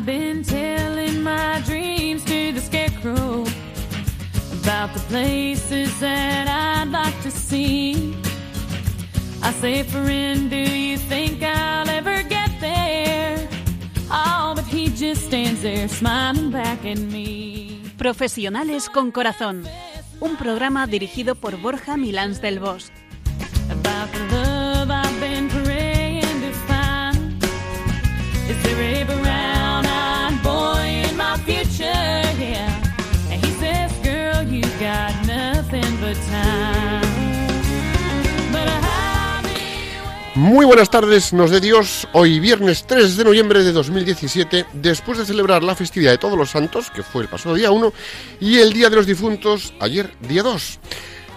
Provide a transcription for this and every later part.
I've been telling my dreams to the scarecrow about the places that I'd like to see. I say, friend, do you think I'll ever get there? Oh, but he just stands there smiling back at me. Profesionales con Corazón, un programa dirigido por Borja Milans del Bosch. About the love I've been praying to find. Is there a Muy buenas tardes, nos de Dios. Hoy viernes 3 de noviembre de 2017, después de celebrar la festividad de Todos los Santos, que fue el pasado día 1, y el Día de los Difuntos, ayer día 2.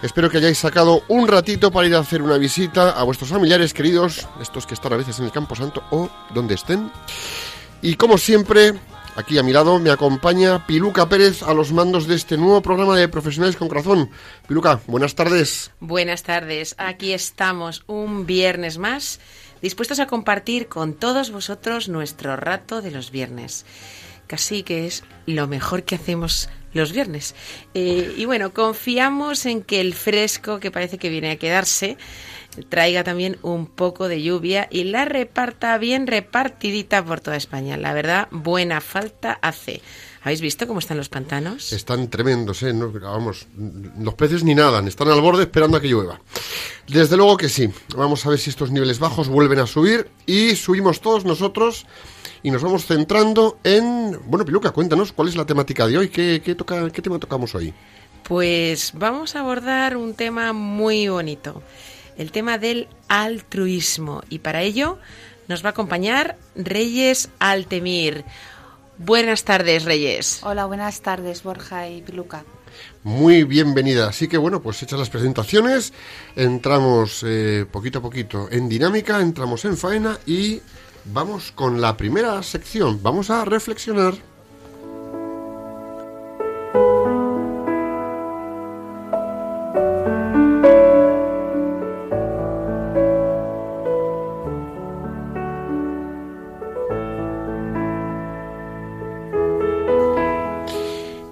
Espero que hayáis sacado un ratito para ir a hacer una visita a vuestros familiares queridos, estos que están a veces en el Campo Santo o donde estén. Y como siempre, aquí a mi lado me acompaña Piluca Pérez a los mandos de este nuevo programa de Profesionales con Corazón. Piluca, buenas tardes. Buenas tardes, aquí estamos un viernes más, dispuestos a compartir con todos vosotros nuestro rato de los viernes. Casi que es lo mejor que hacemos los viernes. Eh, y bueno, confiamos en que el fresco que parece que viene a quedarse traiga también un poco de lluvia y la reparta bien repartidita por toda España. La verdad, buena falta hace. ¿Habéis visto cómo están los pantanos? Están tremendos, ¿eh? No, vamos, los peces ni nadan, están al borde esperando a que llueva. Desde luego que sí. Vamos a ver si estos niveles bajos vuelven a subir y subimos todos nosotros y nos vamos centrando en... Bueno, Piluca, cuéntanos, ¿cuál es la temática de hoy? ¿Qué, qué toca, qué tema tocamos hoy? Pues vamos a abordar un tema muy bonito, el tema del altruismo. Y para ello nos va a acompañar Reyes Altemir. Buenas tardes, Reyes. Hola, buenas tardes, Borja y Piluca. Muy bienvenida. Así que bueno, pues hechas las presentaciones, entramos eh, poquito a poquito en dinámica, entramos en faena y vamos con la primera sección. Vamos a reflexionar.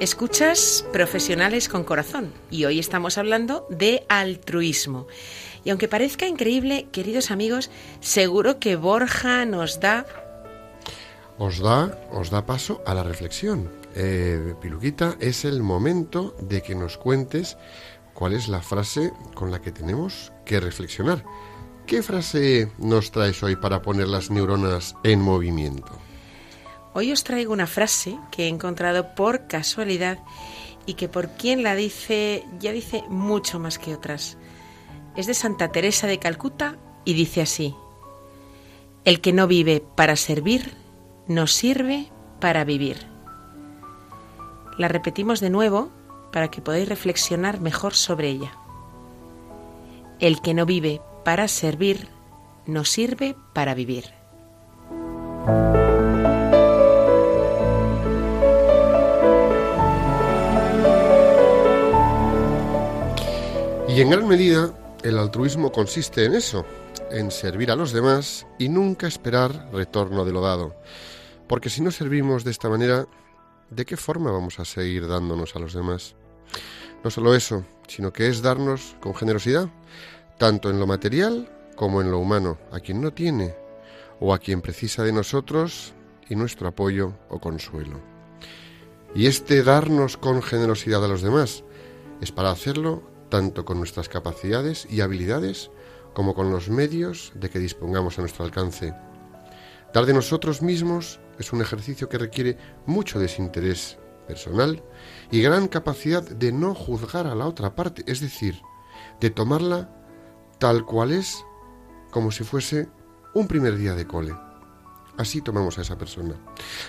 Escuchas Profesionales con Corazón y hoy estamos hablando de altruismo. Y aunque parezca increíble, queridos amigos, seguro que Borja nos da Os da, os da paso a la reflexión. Eh, Piluquita, es el momento de que nos cuentes cuál es la frase con la que tenemos que reflexionar. ¿Qué frase nos traes hoy para poner las neuronas en movimiento? Hoy os traigo una frase que he encontrado por casualidad y que por quien la dice ya dice mucho más que otras. Es de Santa Teresa de Calcuta y dice así, El que no vive para servir, no sirve para vivir. La repetimos de nuevo para que podáis reflexionar mejor sobre ella. El que no vive para servir, no sirve para vivir. Y en gran medida, el altruismo consiste en eso, en servir a los demás y nunca esperar retorno de lo dado. Porque si no servimos de esta manera, ¿de qué forma vamos a seguir dándonos a los demás? No solo eso, sino que es darnos con generosidad, tanto en lo material como en lo humano, a quien no tiene o a quien precisa de nosotros y nuestro apoyo o consuelo. Y este darnos con generosidad a los demás es para hacerlo tanto con nuestras capacidades y habilidades como con los medios de que dispongamos a nuestro alcance. Dar de nosotros mismos es un ejercicio que requiere mucho desinterés personal y gran capacidad de no juzgar a la otra parte, es decir, de tomarla tal cual es, como si fuese un primer día de cole. Así tomamos a esa persona.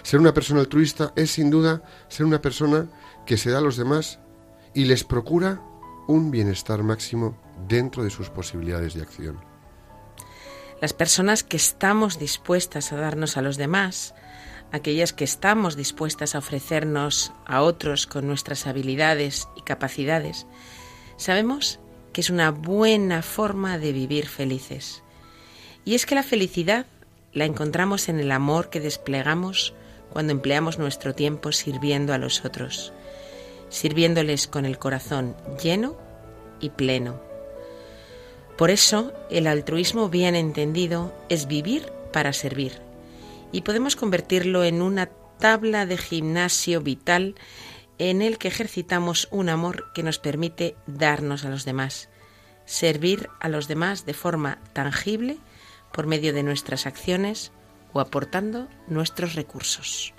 Ser una persona altruista es sin duda ser una persona que se da a los demás y les procura un bienestar máximo dentro de sus posibilidades de acción. Las personas que estamos dispuestas a darnos a los demás, aquellas que estamos dispuestas a ofrecernos a otros con nuestras habilidades y capacidades, sabemos que es una buena forma de vivir felices. Y es que la felicidad la encontramos en el amor que desplegamos cuando empleamos nuestro tiempo sirviendo a los otros, sirviéndoles con el corazón lleno y pleno. Por eso, el altruismo bien entendido es vivir para servir, y podemos convertirlo en una tabla de gimnasio vital en el que ejercitamos un amor que nos permite darnos a los demás, servir a los demás de forma tangible por medio de nuestras acciones o aportando nuestros recursos.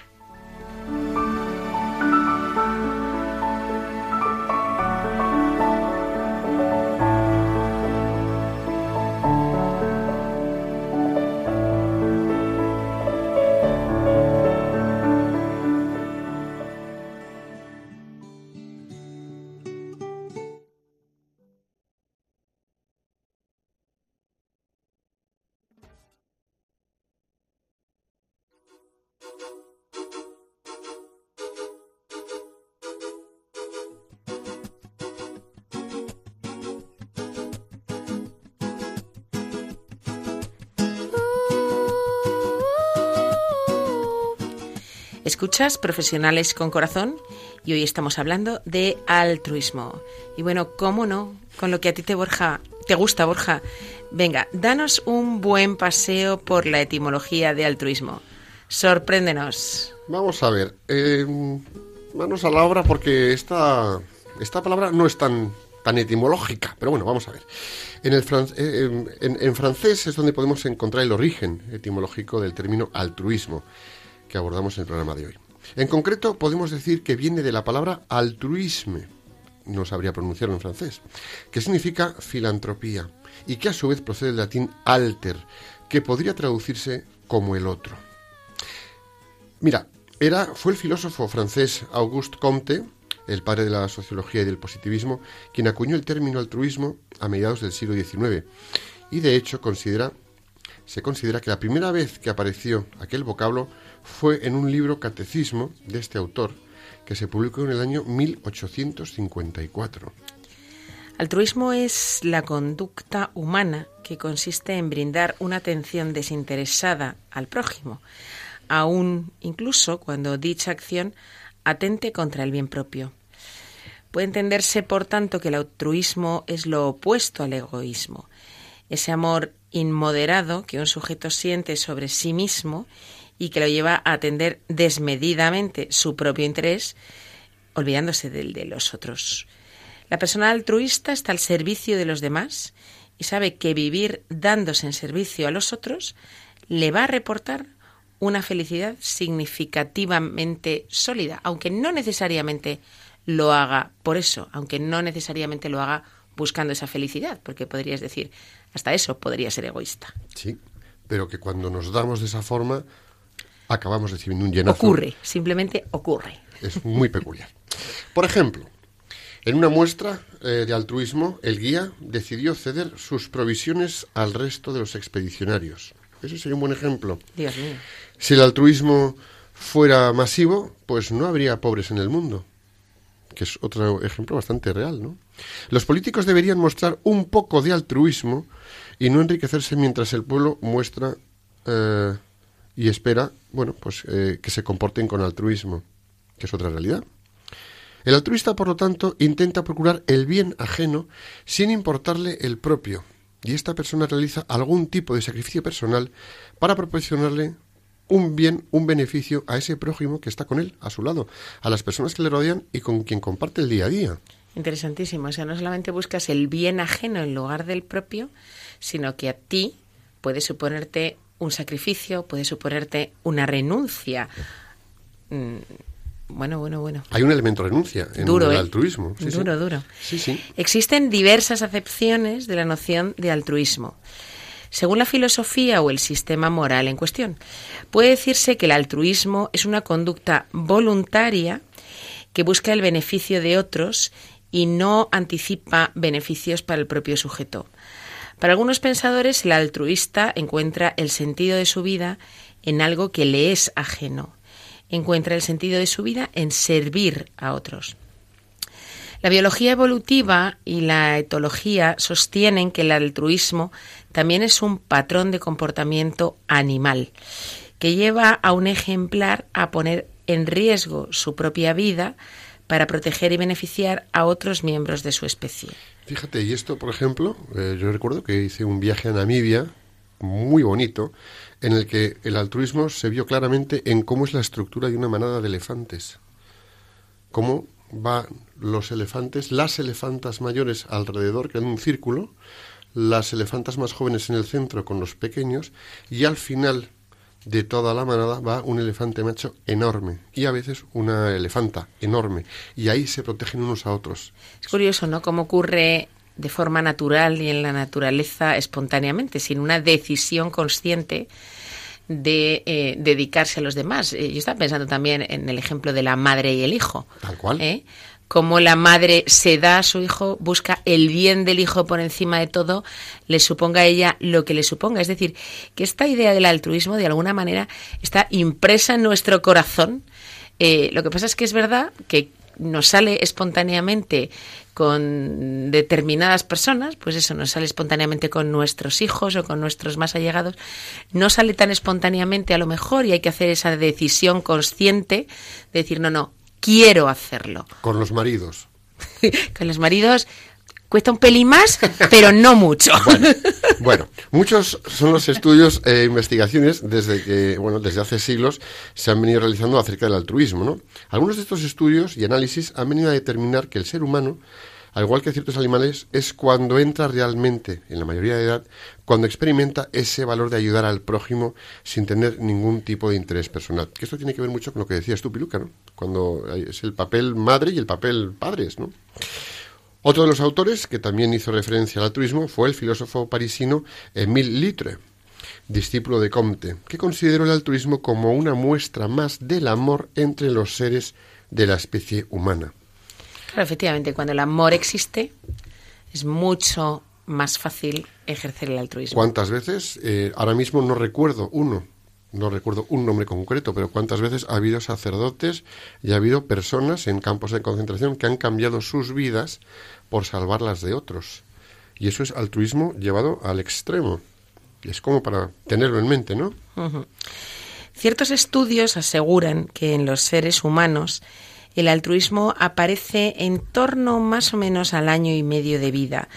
Escuchas Profesionales con Corazón y hoy estamos hablando de altruismo. Y bueno, ¿cómo no? Con lo que a ti te, Borja, te gusta, Borja. Venga, danos un buen paseo por la etimología de altruismo. Sorpréndenos. Vamos a ver. Eh, manos a la obra porque esta, esta palabra no es tan, tan etimológica. Pero bueno, vamos a ver. En, el eh, en francés es donde podemos encontrar el origen etimológico del término altruismo que abordamos en el programa de hoy. En concreto, podemos decir que viene de la palabra altruisme, no sabría pronunciarlo en francés, que significa filantropía y que a su vez procede del latín alter, que podría traducirse como el otro. Mira, era, fue el filósofo francés Auguste Comte, el padre de la sociología y del positivismo, quien acuñó el término altruismo a mediados del siglo XIX y de hecho se considera que la primera vez que apareció aquel vocablo fue en un libro catecismo de este autor que se publicó en el año 1854. Altruismo es la conducta humana que consiste en brindar una atención desinteresada al prójimo, aun incluso cuando dicha acción atente contra el bien propio. Puede entenderse, por tanto, que el altruismo es lo opuesto al egoísmo, ese amor inmoderado que un sujeto siente sobre sí mismo y que lo lleva a atender desmedidamente su propio interés, olvidándose del de los otros. La persona altruista está al servicio de los demás y sabe que vivir dándose en servicio a los otros le va a reportar una felicidad significativamente sólida, aunque no necesariamente lo haga por eso, aunque no necesariamente lo haga buscando esa felicidad, porque podrías decir, hasta eso podría ser egoísta. Sí, pero que cuando nos damos de esa forma acabamos recibiendo un llenazo. Ocurre, simplemente ocurre. Es muy peculiar. Por ejemplo, en una muestra eh, de altruismo, el guía decidió ceder sus provisiones al resto de los expedicionarios. Ese sería un buen ejemplo. Dios mío. Si el altruismo fuera masivo, pues no habría pobres en el mundo, que es otro ejemplo bastante real, ¿no? Los políticos deberían mostrar un poco de altruismo y no enriquecerse mientras el pueblo muestra eh, y espera, bueno, pues eh, que se comporten con altruismo, que es otra realidad. El altruista, por lo tanto, intenta procurar el bien ajeno sin importarle el propio, y esta persona realiza algún tipo de sacrificio personal para proporcionarle un bien, un beneficio a ese prójimo que está con él, a su lado, a las personas que le rodean y con quien comparte el día a día. Interesantísimo. O sea, no solamente buscas el bien ajeno en lugar del propio, sino que a ti puede suponerte un sacrificio, puede suponerte una renuncia. Mm, bueno, bueno, bueno. Hay un elemento renuncia en el ¿eh? altruismo. duro, duro. Sí, sí. Existen diversas acepciones de la noción de altruismo. Según la filosofía o el sistema moral en cuestión, puede decirse que el altruismo es una conducta voluntaria que busca el beneficio de otros y no anticipa beneficios para el propio sujeto. Para algunos pensadores, el altruista encuentra el sentido de su vida en algo que le es ajeno. Encuentra el sentido de su vida en servir a otros. La biología evolutiva y la etología sostienen que el altruismo también es un patrón de comportamiento animal, que lleva a un ejemplar a poner en riesgo su propia vida para proteger y beneficiar a otros miembros de su especie. Fíjate, y esto, por ejemplo, eh, yo recuerdo que hice un viaje a Namibia muy bonito, en el que el altruismo se vio claramente en cómo es la estructura de una manada de elefantes. Cómo van los elefantes, las elefantas mayores alrededor, que en un círculo, las elefantas más jóvenes en el centro con los pequeños, y al final de toda la manada va un elefante macho enorme y a veces una elefanta enorme y ahí se protegen unos a otros. Es curioso, ¿no? Cómo ocurre de forma natural y en la naturaleza espontáneamente, sin una decisión consciente de eh, dedicarse a los demás. Eh, yo estaba pensando también en el ejemplo de la madre y el hijo. Tal cual. ¿eh? Como la madre se da a su hijo, busca el bien del hijo por encima de todo, le suponga a ella lo que le suponga. Es decir, que esta idea del altruismo, de alguna manera, está impresa en nuestro corazón. lo que pasa es que es verdad que nos sale espontáneamente con determinadas personas, pues eso nos sale espontáneamente con nuestros hijos o con nuestros más allegados, no sale tan espontáneamente a lo mejor y hay que hacer esa decisión consciente de decir, no, no, quiero hacerlo. Con los maridos. con los maridos cuesta un pelín más, pero no mucho. Bueno, muchos son los estudios e investigaciones desde que, bueno, desde hace siglos se han venido realizando acerca del altruismo, ¿no? Algunos de estos estudios y análisis han venido a determinar que el ser humano, al igual que ciertos animales, es cuando entra realmente, en la mayoría de edad, cuando experimenta ese valor de ayudar al prójimo sin tener ningún tipo de interés personal. Que esto tiene que ver mucho con lo que decías tú, Piluca, ¿no? Cuando es el papel madre y el papel padres, ¿no? Otro de los autores que también hizo referencia al altruismo fue el filósofo parisino Émile Litre, discípulo de Comte, que consideró el altruismo como una muestra más del amor entre los seres de la especie humana. Claro, efectivamente, cuando el amor existe, es mucho más fácil ejercer el altruismo. ¿Cuántas veces? Eh, ahora mismo no recuerdo uno, no recuerdo un nombre concreto, pero cuántas veces ha habido sacerdotes y ha habido personas en campos de concentración que han cambiado sus vidas por salvar las de otros. Y eso es altruismo llevado al extremo. Y es como para tenerlo en mente, ¿no? Ciertos estudios aseguran que en los seres humanos el altruismo aparece en torno más o menos al año y medio de vida,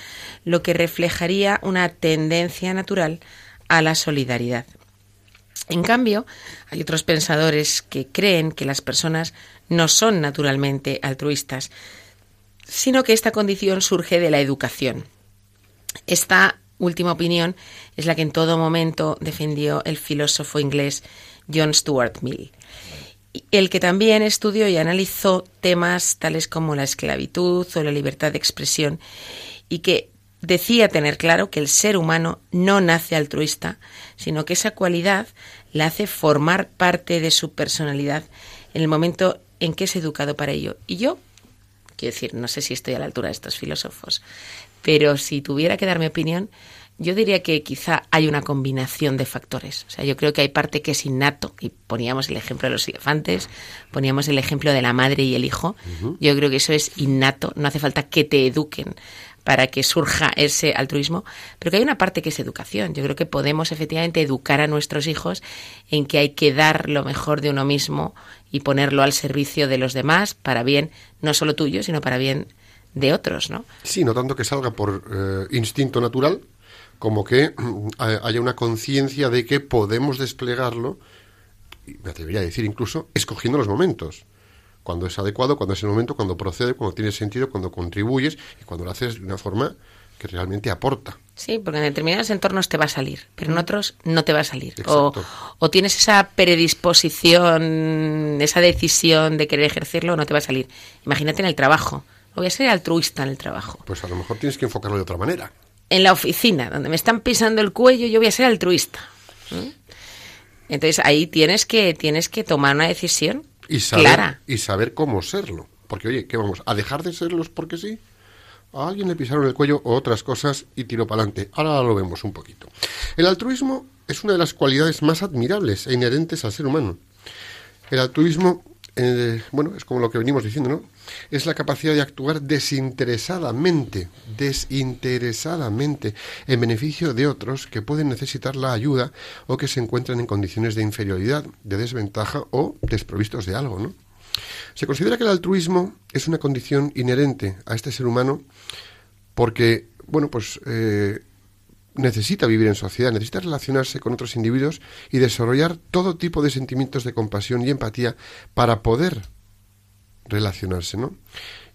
lo que reflejaría una tendencia natural a la solidaridad. En cambio, hay otros pensadores que creen que las personas no son naturalmente altruistas, sino que esta condición surge de la educación. Esta última opinión es la que en todo momento defendió el filósofo inglés John Stuart Mill, el que también estudió y analizó temas tales como la esclavitud o la libertad de expresión y que decía tener claro que el ser humano no nace altruista, sino que esa cualidad la hace formar parte de su personalidad en el momento en que es educado para ello. Y yo, quiero decir, no sé si estoy a la altura de estos filósofos, pero si tuviera que dar mi opinión, yo diría que quizá hay una combinación de factores. O sea, yo creo que hay parte que es innato, y poníamos el ejemplo de los elefantes, poníamos el ejemplo de la madre y el hijo. Yo creo que eso es innato, no hace falta que te eduquen para que surja ese altruismo, pero que hay una parte que es educación. Yo creo que podemos efectivamente educar a nuestros hijos en que hay que dar lo mejor de uno mismo y ponerlo al servicio de los demás para bien no solo tuyo, sino para bien de otros, ¿no? Sí, no tanto que salga por eh, instinto natural, como que haya una conciencia de que podemos desplegarlo, me atrevería a decir incluso, escogiendo los momentos cuando es adecuado, cuando es el momento, cuando procede, cuando tiene sentido, cuando contribuyes y cuando lo haces de una forma que realmente aporta. Sí, porque en determinados entornos te va a salir, pero en otros no te va a salir. O, o, tienes esa predisposición, esa decisión de querer ejercerlo, o no te va a salir. Imagínate en el trabajo. Voy a ser altruista en el trabajo. Pues a lo mejor tienes que enfocarlo de otra manera. En la oficina, donde me están pisando el cuello, yo voy a ser altruista. Entonces ahí tienes que, tienes que tomar una decisión y saber, Y saber cómo serlo. Porque, oye, ¿qué vamos? ¿A dejar de serlos porque sí? A alguien le pisaron el cuello o otras cosas y tiró para adelante. Ahora lo vemos un poquito. El altruismo es una de las cualidades más admirables e inherentes al ser humano. El altruismo eh, bueno, es como lo que venimos diciendo, ¿no? Es la capacidad de actuar desinteresadamente, desinteresadamente, en beneficio de otros que pueden necesitar la ayuda o que se encuentran en condiciones de inferioridad, de desventaja o desprovistos de algo, ¿no? Se considera que el altruismo es una condición inherente a este ser humano porque, bueno, pues eh, necesita vivir en sociedad, necesita relacionarse con otros individuos y desarrollar todo tipo de sentimientos de compasión y empatía para poder relacionarse, ¿no?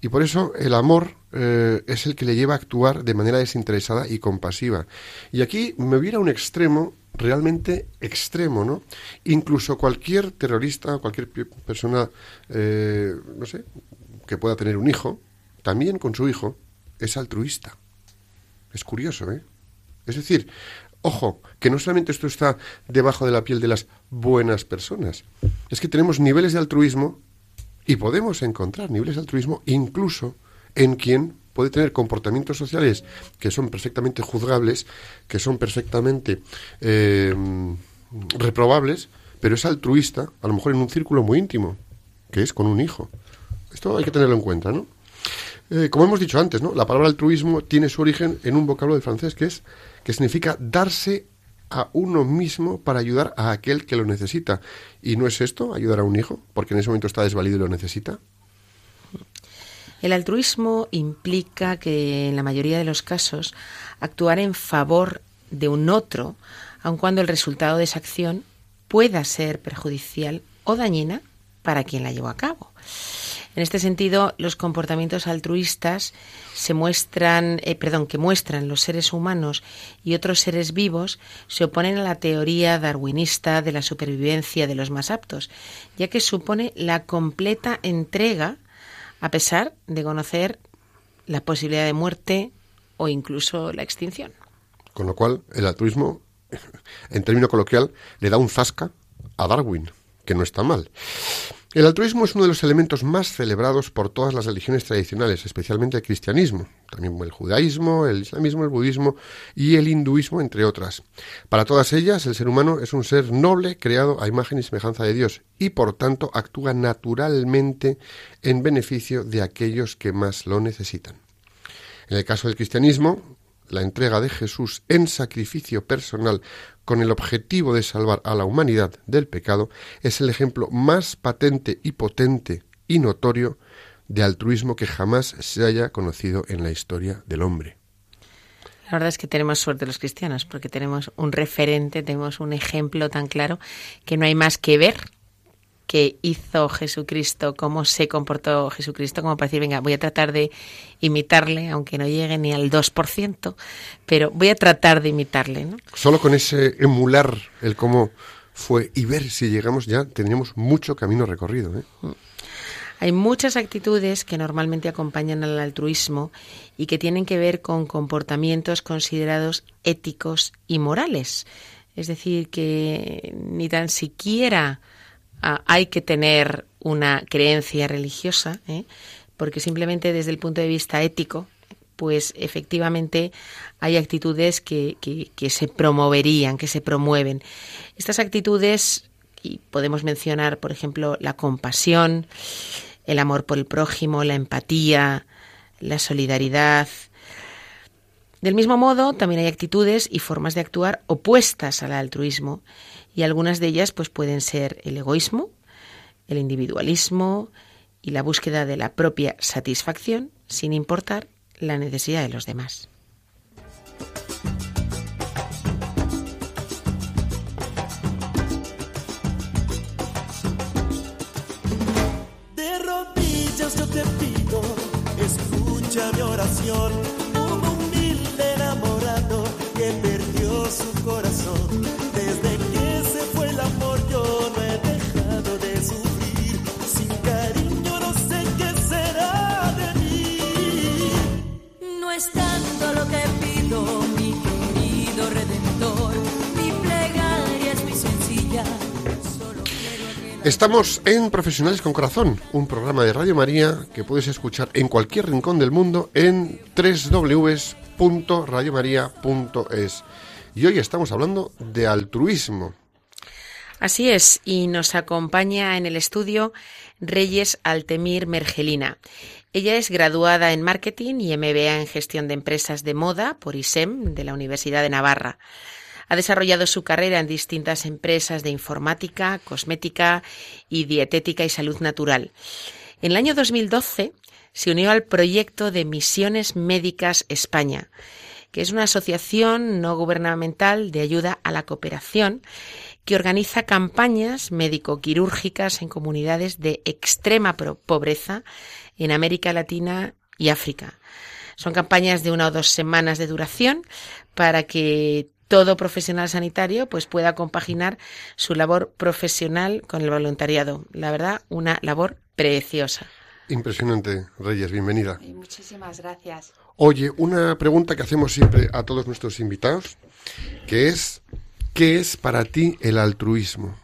Y por eso el amor eh, es el que le lleva a actuar de manera desinteresada y compasiva. Y aquí me hubiera un extremo realmente extremo, ¿no? Incluso cualquier terrorista, cualquier persona, eh, no sé, que pueda tener un hijo, también con su hijo, es altruista. Es curioso, ¿eh? Es decir, ojo, que no solamente esto está debajo de la piel de las buenas personas, es que tenemos niveles de altruismo y podemos encontrar niveles de altruismo incluso en quien puede tener comportamientos sociales que son perfectamente juzgables, que son perfectamente eh, reprobables, pero es altruista, a lo mejor en un círculo muy íntimo, que es con un hijo. Esto hay que tenerlo en cuenta, ¿no? Eh, como hemos dicho antes, ¿no? La palabra altruismo tiene su origen en un vocablo de francés que es que significa darse a uno mismo para ayudar a aquel que lo necesita. ¿Y no es esto, ayudar a un hijo, porque en ese momento está desvalido y lo necesita? El altruismo implica que en la mayoría de los casos actuar en favor de un otro, aun cuando el resultado de esa acción pueda ser perjudicial o dañina para quien la llevó a cabo. En este sentido, los comportamientos altruistas se muestran, eh, perdón, que muestran los seres humanos y otros seres vivos se oponen a la teoría darwinista de la supervivencia de los más aptos, ya que supone la completa entrega a pesar de conocer la posibilidad de muerte o incluso la extinción. Con lo cual, el altruismo, en término coloquial, le da un zasca a Darwin, que no está mal. El altruismo es uno de los elementos más celebrados por todas las religiones tradicionales, especialmente el cristianismo, también el judaísmo, el islamismo, el budismo y el hinduismo, entre otras. Para todas ellas, el ser humano es un ser noble, creado a imagen y semejanza de Dios, y por tanto actúa naturalmente en beneficio de aquellos que más lo necesitan. En el caso del cristianismo, la entrega de Jesús en sacrificio personal con el objetivo de salvar a la humanidad del pecado es el ejemplo más patente y potente y notorio de altruismo que jamás se haya conocido en la historia del hombre. La verdad es que tenemos suerte los cristianos porque tenemos un referente, tenemos un ejemplo tan claro que no hay más que ver que hizo Jesucristo, cómo se comportó Jesucristo, como para decir, venga, voy a tratar de imitarle, aunque no llegue ni al 2%, pero voy a tratar de imitarle. ¿no? Solo con ese emular el cómo fue y ver si llegamos ya, tendríamos mucho camino recorrido. ¿eh? Mm. Hay muchas actitudes que normalmente acompañan al altruismo y que tienen que ver con comportamientos considerados éticos y morales. Es decir, que ni tan siquiera Hay que tener una creencia religiosa, ¿eh? porque simplemente desde el punto de vista ético, pues efectivamente hay actitudes que, que, se promoverían, que se promueven. Estas actitudes, y podemos mencionar, por ejemplo, la compasión, el amor por el prójimo, la empatía, la solidaridad. Del mismo modo, también hay actitudes y formas de actuar opuestas al altruismo y algunas de ellas pues pueden ser el egoísmo, el individualismo y la búsqueda de la propia satisfacción sin importar la necesidad de los demás. De rodillas te pido, escucha mi oración, Estamos en Profesionales con Corazón, un programa de Radio María que puedes escuchar en cualquier rincón del mundo en www.radiomaria.es. Y hoy estamos hablando de altruismo. Así es, y nos acompaña en el estudio Reyes Altemir Mergelina. Ella es graduada en Marketing y MBA en Gestión de Empresas de Moda por ISEM de la Universidad de Navarra. Ha desarrollado su carrera en distintas empresas de informática, cosmética y dietética y salud natural. En el año 2012 se unió al proyecto de Misiones Médicas España, que es una asociación no gubernamental de ayuda a la cooperación que organiza campañas médico-quirúrgicas en comunidades de extrema pobreza en América Latina y África. Son campañas de una o dos semanas de duración para que todo profesional sanitario pues pueda compaginar su labor profesional con el voluntariado. La verdad, una labor preciosa. Impresionante, Reyes, bienvenida. muchísimas gracias. Oye, una pregunta que hacemos siempre a todos nuestros invitados, que es, ¿qué es para ti el altruismo?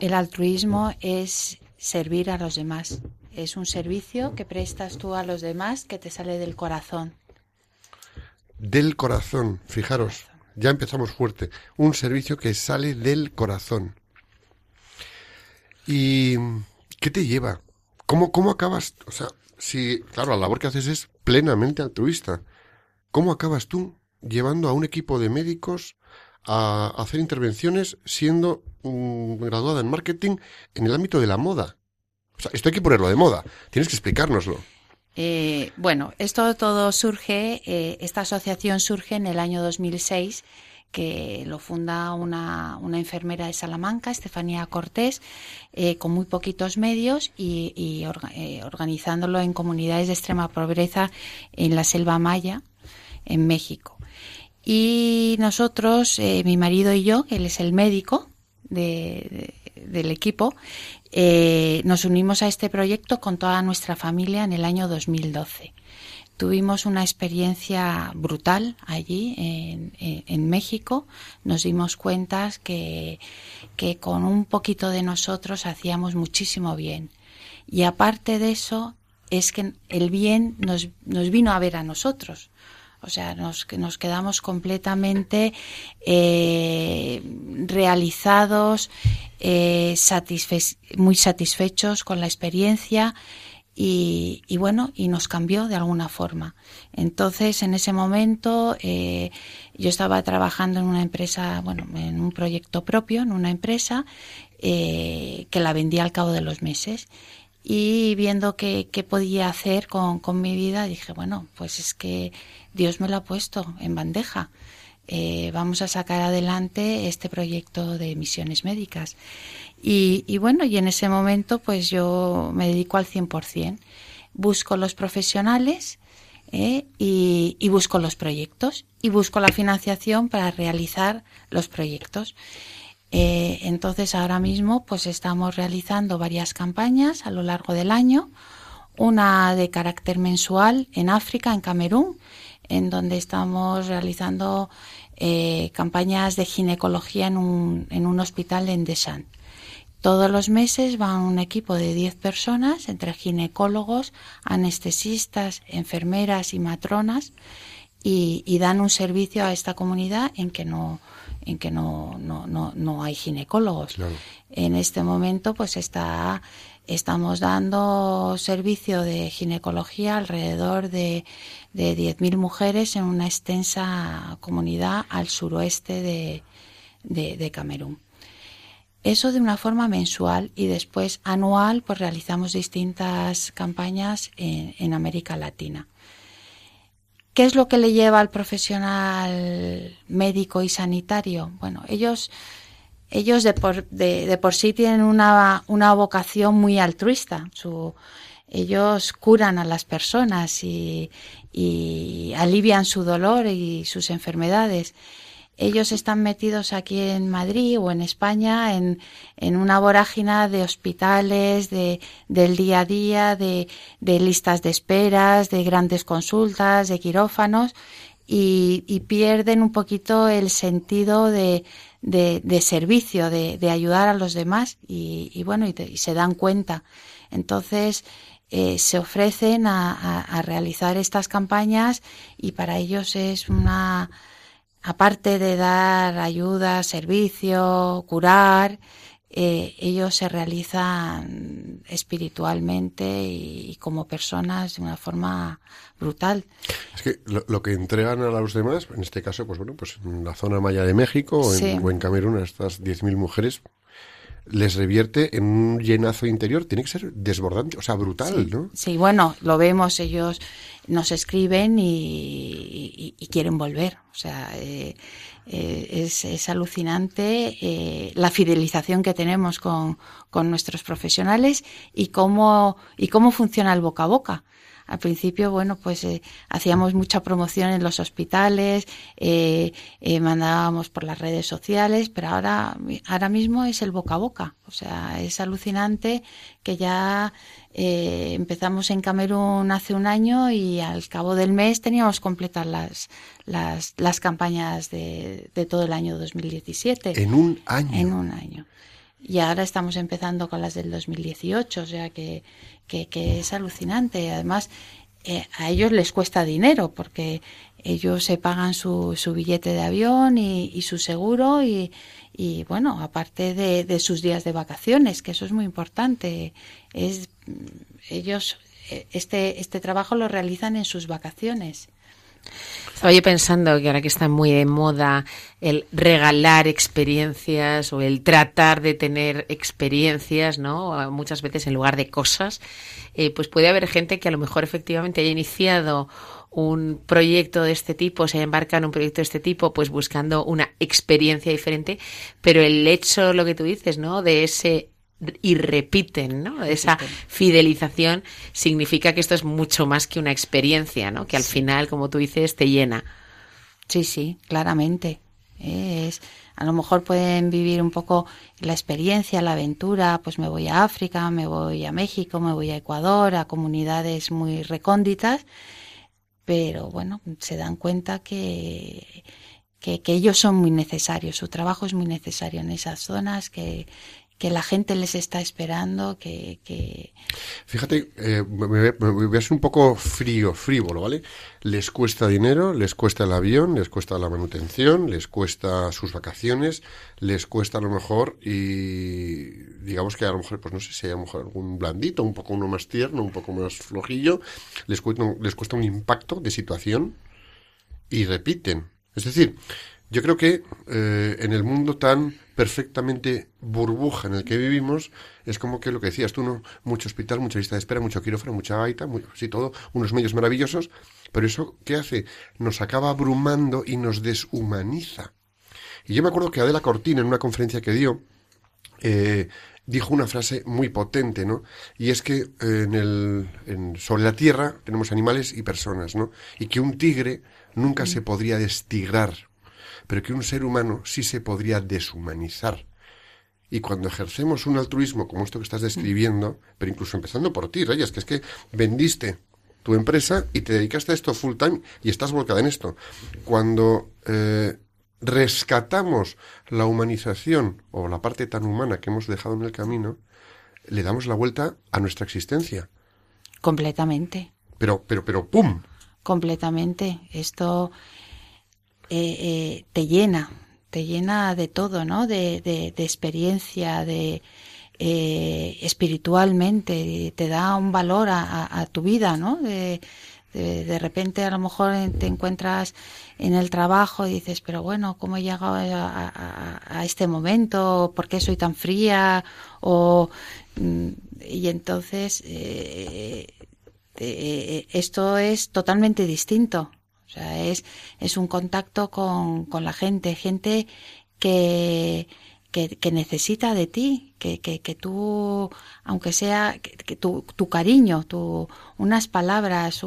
El altruismo es servir a los demás. Es un servicio que prestas tú a los demás que te sale del corazón. Del corazón, fijaros, ya empezamos fuerte. Un servicio que sale del corazón. ¿Y qué te lleva? ¿Cómo, cómo acabas? O sea, si, claro, la labor que haces es plenamente altruista. ¿Cómo acabas tú llevando a un equipo de médicos a hacer intervenciones siendo graduada en marketing en el ámbito de la moda? O sea, esto hay que ponerlo de moda. Tienes que explicárnoslo. Eh, bueno, esto todo surge, eh, esta asociación surge en el año 2006 que lo funda una, enfermera de Salamanca, Estefanía Cortés, eh, con muy poquitos medios y, organizándolo en comunidades de extrema pobreza en la selva maya, en México. Y nosotros, mi marido y yo, él es el médico de, del equipo, eh, nos unimos a este proyecto con toda nuestra familia en el año 2012. Tuvimos una experiencia brutal allí en, México. Nos dimos cuenta que, que con un poquito de nosotros hacíamos muchísimo bien. Y aparte de eso, es que el bien nos, nos vino a ver a nosotros. O sea, nos, quedamos completamente eh, realizados, eh, muy satisfechos con la experiencia y, bueno, y nos cambió de alguna forma. Entonces, en ese momento, eh, yo estaba trabajando en una empresa, bueno, en un proyecto propio, en una empresa que la vendía al cabo de los meses y viendo qué, podía hacer con, con, mi vida, dije, bueno, pues es que Dios me lo ha puesto en bandeja. Eh, vamos a sacar adelante este proyecto de misiones médicas. Y, y, bueno, y en ese momento pues yo me dedico al 100%. Busco los profesionales eh, y busco los proyectos y busco la financiación para realizar los proyectos. Eh, entonces ahora mismo pues estamos realizando varias campañas a lo largo del año, una de carácter mensual en África, en Camerún, en donde estamos realizando eh, campañas de ginecología en un, en un hospital en Deschamps. Todos los meses va un equipo de 10 personas, entre ginecólogos, anestesistas, enfermeras y matronas, y, y dan un servicio a esta comunidad en que no, en que no, no, no, no hay ginecólogos. En este momento, pues está, estamos dando servicio de ginecología alrededor de, de 10.000 mujeres en una extensa comunidad al suroeste de, de, Camerún. Eso de una forma mensual y después anual, pues realizamos distintas campañas en, en América Latina. ¿Qué es lo que le lleva al profesional médico y sanitario? Bueno, ellos, ellos de por, de, por sí tienen una, una vocación muy altruista. Su, ellos curan a las personas y, y alivian su dolor y sus enfermedades ellos están metidos aquí en Madrid o en España en, en una vorágina de hospitales, de, del día a día, de, de listas de esperas, de grandes consultas, de quirófanos y, y pierden un poquito el sentido de, de, servicio, de, ayudar a los demás y, y bueno, y, se dan cuenta. Entonces, eh, se ofrecen a, a, a realizar estas campañas y para ellos es una aparte de dar ayuda, servicio, curar, eh, ellos se realizan espiritualmente y, como personas de una forma brutal. Es que lo, que entregan a los demás, en este caso, pues bueno, pues en la zona maya de México o, en, Camerún, a estas 10.000 mujeres, les revierte en un llenazo interior, tiene que ser desbordante, o sea, brutal, ¿no? Sí, bueno, lo vemos, ellos nos escriben y, quieren volver, o sea, eh, eh, es, es, alucinante eh, la fidelización que tenemos con, con nuestros profesionales y cómo, y cómo funciona el boca a boca. Al principio, bueno, pues eh, hacíamos mucha promoción en los hospitales, eh, eh, mandábamos por las redes sociales, pero ahora, ahora mismo es el boca a boca. O sea, es alucinante que ya empezamos en Camerún hace un año y al cabo del mes teníamos completas las, las, las campañas de, de todo el año 2017. En un año. En un año. Y ahora estamos empezando con las del 2018, o sea que, que, es alucinante. Además, eh, a ellos les cuesta dinero porque ellos se pagan su, su billete de avión y, su seguro y, y bueno, aparte de, de, sus días de vacaciones, que eso es muy importante. Es, ellos eh, este, este trabajo lo realizan en sus vacaciones. Estaba yo pensando que ahora que está muy de moda el regalar experiencias o el tratar de tener experiencias, ¿no? Muchas veces en lugar de cosas, eh, pues puede haber gente que a lo mejor efectivamente haya iniciado un proyecto de este tipo, se embarca en un proyecto de este tipo, pues buscando una experiencia diferente, pero el hecho, lo que tú dices, ¿no? De ese y repiten, ¿no? Esa fidelización significa que esto es mucho más que una experiencia, ¿no? Que al final, como tú dices, te llena. Sí, sí, claramente. Es, a lo mejor pueden vivir un poco la experiencia, la aventura, pues me voy a África, me voy a México, me voy a Ecuador, a comunidades muy recónditas, pero bueno, se dan cuenta que, que, que ellos son muy necesarios, su trabajo es muy necesario en esas zonas, que, que la gente les está esperando, que... que... Fíjate, eh, me, voy a ser un poco frío, frívolo, ¿vale? Les cuesta dinero, les cuesta el avión, les cuesta la manutención, les cuesta sus vacaciones, les cuesta a lo mejor y digamos que a lo mejor, pues no sé si hay a lo mejor algún blandito, un poco uno más tierno, un poco más flojillo, les cuesta, les cuesta un impacto de situación y repiten. Es decir, yo creo que eh, en el mundo tan perfectamente burbuja en el que vivimos, es como que lo que decías tú, ¿no? Mucho hospital, mucha lista de espera, mucho quirófano, mucha gaita, sí, todo, unos medios maravillosos, pero eso, ¿qué hace? Nos acaba abrumando y nos deshumaniza. Y yo me acuerdo que Adela Cortina, en una conferencia que dio, eh, dijo una frase muy potente, ¿no? Y es que eh, en el, en, sobre la Tierra tenemos animales y personas, ¿no? Y que un tigre nunca se podría destigrar pero que un ser humano sí se podría deshumanizar. Y cuando ejercemos un altruismo como esto que estás describiendo, pero incluso empezando por ti, Reyes, que es que vendiste tu empresa y te dedicaste a esto full time y estás volcada en esto. Cuando eh, rescatamos la humanización o la parte tan humana que hemos dejado en el camino, le damos la vuelta a nuestra existencia. Completamente. Pero, pero, pero, ¡pum! Completamente. Esto eh, eh, te llena, te llena de todo, ¿no? De, experiencia, de eh, espiritualmente, te da un valor a, tu vida, ¿no? De, de, repente a lo mejor te encuentras en el trabajo y dices, pero bueno, ¿cómo he llegado a, este momento? ¿Por qué soy tan fría? O, mm, y entonces esto es totalmente distinto. O sea, es, es un contacto con, con la gente, gente que, que, necesita de ti, que, que, que tú, aunque sea que, tu, tu, cariño, tu, unas palabras,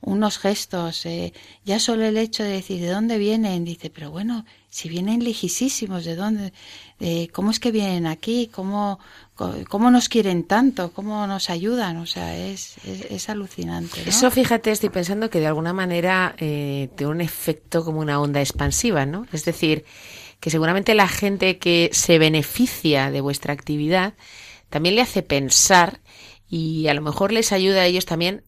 unos gestos, eh, ya solo el hecho de decir de dónde vienen, dice, pero bueno, si vienen lejísimos, ¿de dónde? ¿Cómo es que vienen aquí? ¿Cómo, cómo nos quieren tanto? ¿Cómo nos ayudan? O sea, es, es, alucinante. Eso, fíjate, estoy pensando que de alguna manera eh, tiene un efecto como una onda expansiva, ¿no? Es decir, que seguramente la gente que se beneficia de vuestra actividad también le hace pensar y a lo mejor les ayuda a ellos también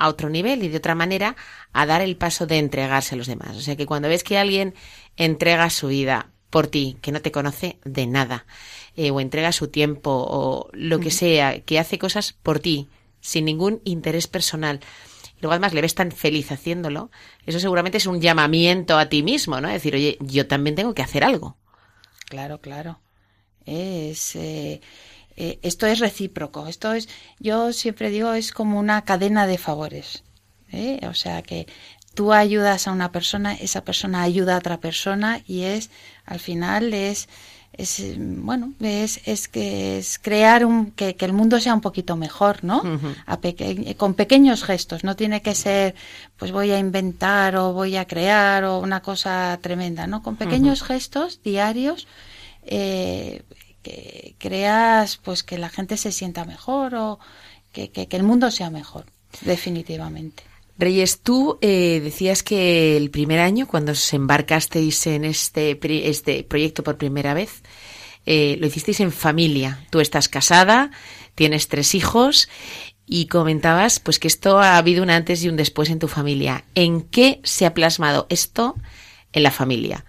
a otro nivel y de otra manera a dar el paso de entregarse a los demás. O sea que cuando ves que alguien entrega su vida por ti, que no te conoce de nada, eh, o entrega su tiempo o lo que sea, que hace cosas por ti, sin ningún interés personal, luego además le ves tan feliz haciéndolo, eso seguramente es un llamamiento a ti mismo, ¿no? decir, oye, yo también tengo que hacer algo. Claro, claro. Es, eh, eh, esto es recíproco. Esto es, yo siempre digo, es como una cadena de favores. ¿eh? O sea que tú ayudas a una persona, esa persona ayuda a otra persona y es, al final es, es bueno, es, es que es crear un, que, el mundo sea un poquito mejor, ¿no? con pequeños gestos, no tiene que ser, pues voy a inventar o voy a crear o una cosa tremenda, ¿no? Con pequeños gestos diarios, eh, que creas pues que la gente se sienta mejor o que, el mundo sea mejor, definitivamente. Reyes, tú eh, decías que el primer año, cuando os embarcasteis en este, este proyecto por primera vez, eh, lo hicisteis en familia. Tú estás casada, tienes tres hijos y comentabas pues que esto ha habido un antes y un después en tu familia. ¿En qué se ha plasmado esto en la familia?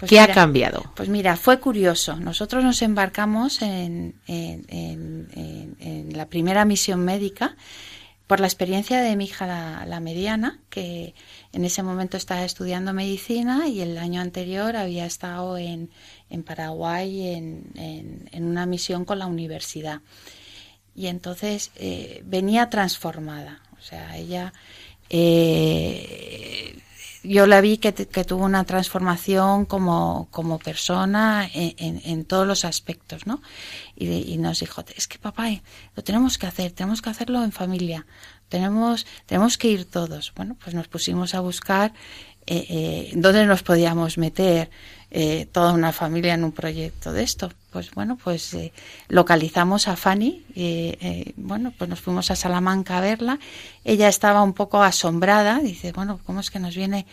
Pues ¿Qué ha cambiado? Pues mira, fue curioso. Nosotros nos embarcamos en, en, la primera misión médica por la experiencia de mi hija la, mediana, que en ese momento estaba estudiando medicina y el año anterior había estado en, Paraguay en, una misión con la universidad. Y entonces eh, venía transformada. O sea, ella eh, yo la vi que, tuvo una transformación como, como persona en, en, todos los aspectos, ¿no? Y, nos dijo, es que papá, eh, lo tenemos que hacer, tenemos que hacerlo en familia, tenemos, tenemos que ir todos. Bueno, pues nos pusimos a buscar eh, eh, dónde nos podíamos meter eh, toda una familia en un proyecto de esto. Pues bueno, pues eh, localizamos a Fanny, bueno, pues nos fuimos a Salamanca a verla. Ella estaba un poco asombrada, dice, bueno, ¿cómo es que nos viene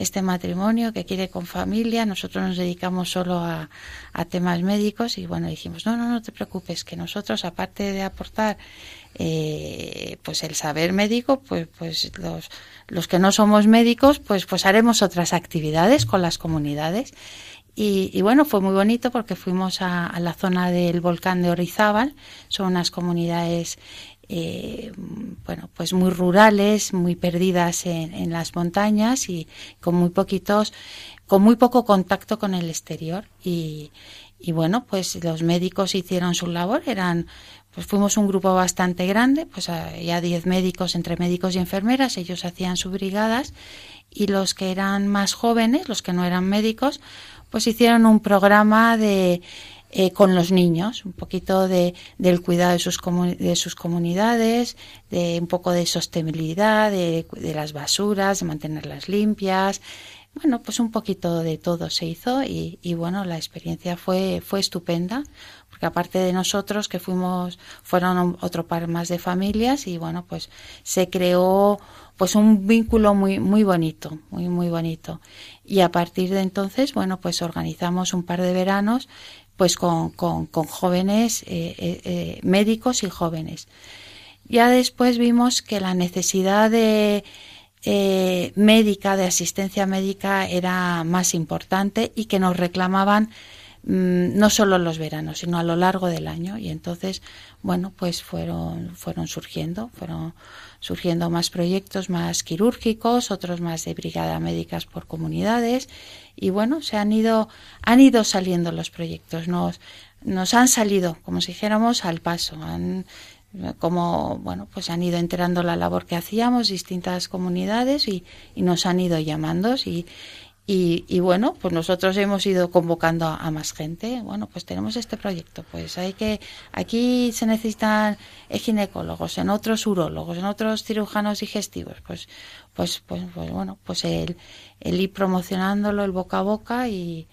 este matrimonio que quiere con familia? Nosotros nos dedicamos solo a, a temas médicos y bueno, dijimos, no, no, no te preocupes, que nosotros, aparte de aportar eh, pues el saber médico, pues, pues los, los que no somos médicos, pues, pues haremos otras actividades con las comunidades. Y, bueno, fue muy bonito porque fuimos a, la zona del volcán de Orizábal, son unas comunidades eh, bueno, pues muy rurales, muy perdidas en, en, las montañas y con muy poquitos, con muy poco contacto con el exterior. Y, y bueno, pues los médicos hicieron su labor, eran pues fuimos un grupo bastante grande, pues ya 10 médicos, entre médicos y enfermeras, ellos hacían sus brigadas y los que eran más jóvenes, los que no eran médicos, pues hicieron un programa de eh, con los niños, un poquito de, del cuidado de sus, de sus comunidades, de un poco de sostenibilidad, de, de las basuras, de mantenerlas limpias, bueno, pues un poquito de todo se hizo y, y, bueno, la experiencia fue, fue estupenda que aparte de nosotros que fuimos fueron otro par más de familias y bueno pues se creó pues un vínculo muy muy bonito muy muy bonito. Y a partir de entonces bueno pues organizamos un par de veranos pues con, con, jóvenes eh, eh, eh, médicos y jóvenes ya después vimos que la necesidad de médica de asistencia médica era más importante y que nos reclamaban Mm, no solo en los veranos, sino a lo largo del año. Y entonces, bueno, pues fueron, fueron surgiendo, fueron surgiendo más proyectos más quirúrgicos, otros más de brigada médicas por comunidades. Y bueno, se han ido, han ido saliendo los proyectos, nos, nos han salido, como si dijéramos, al paso. Han, como bueno pues han ido enterando la labor que hacíamos distintas comunidades y, nos han ido llamando y, y, bueno, pues nosotros hemos ido convocando a, más gente. Bueno, pues tenemos este proyecto. Pues hay que, aquí se necesitan ginecólogos, en otros urólogos, en otros cirujanos digestivos. Pues, pues, pues, pues bueno, pues el, el, ir promocionándolo, el boca a boca y,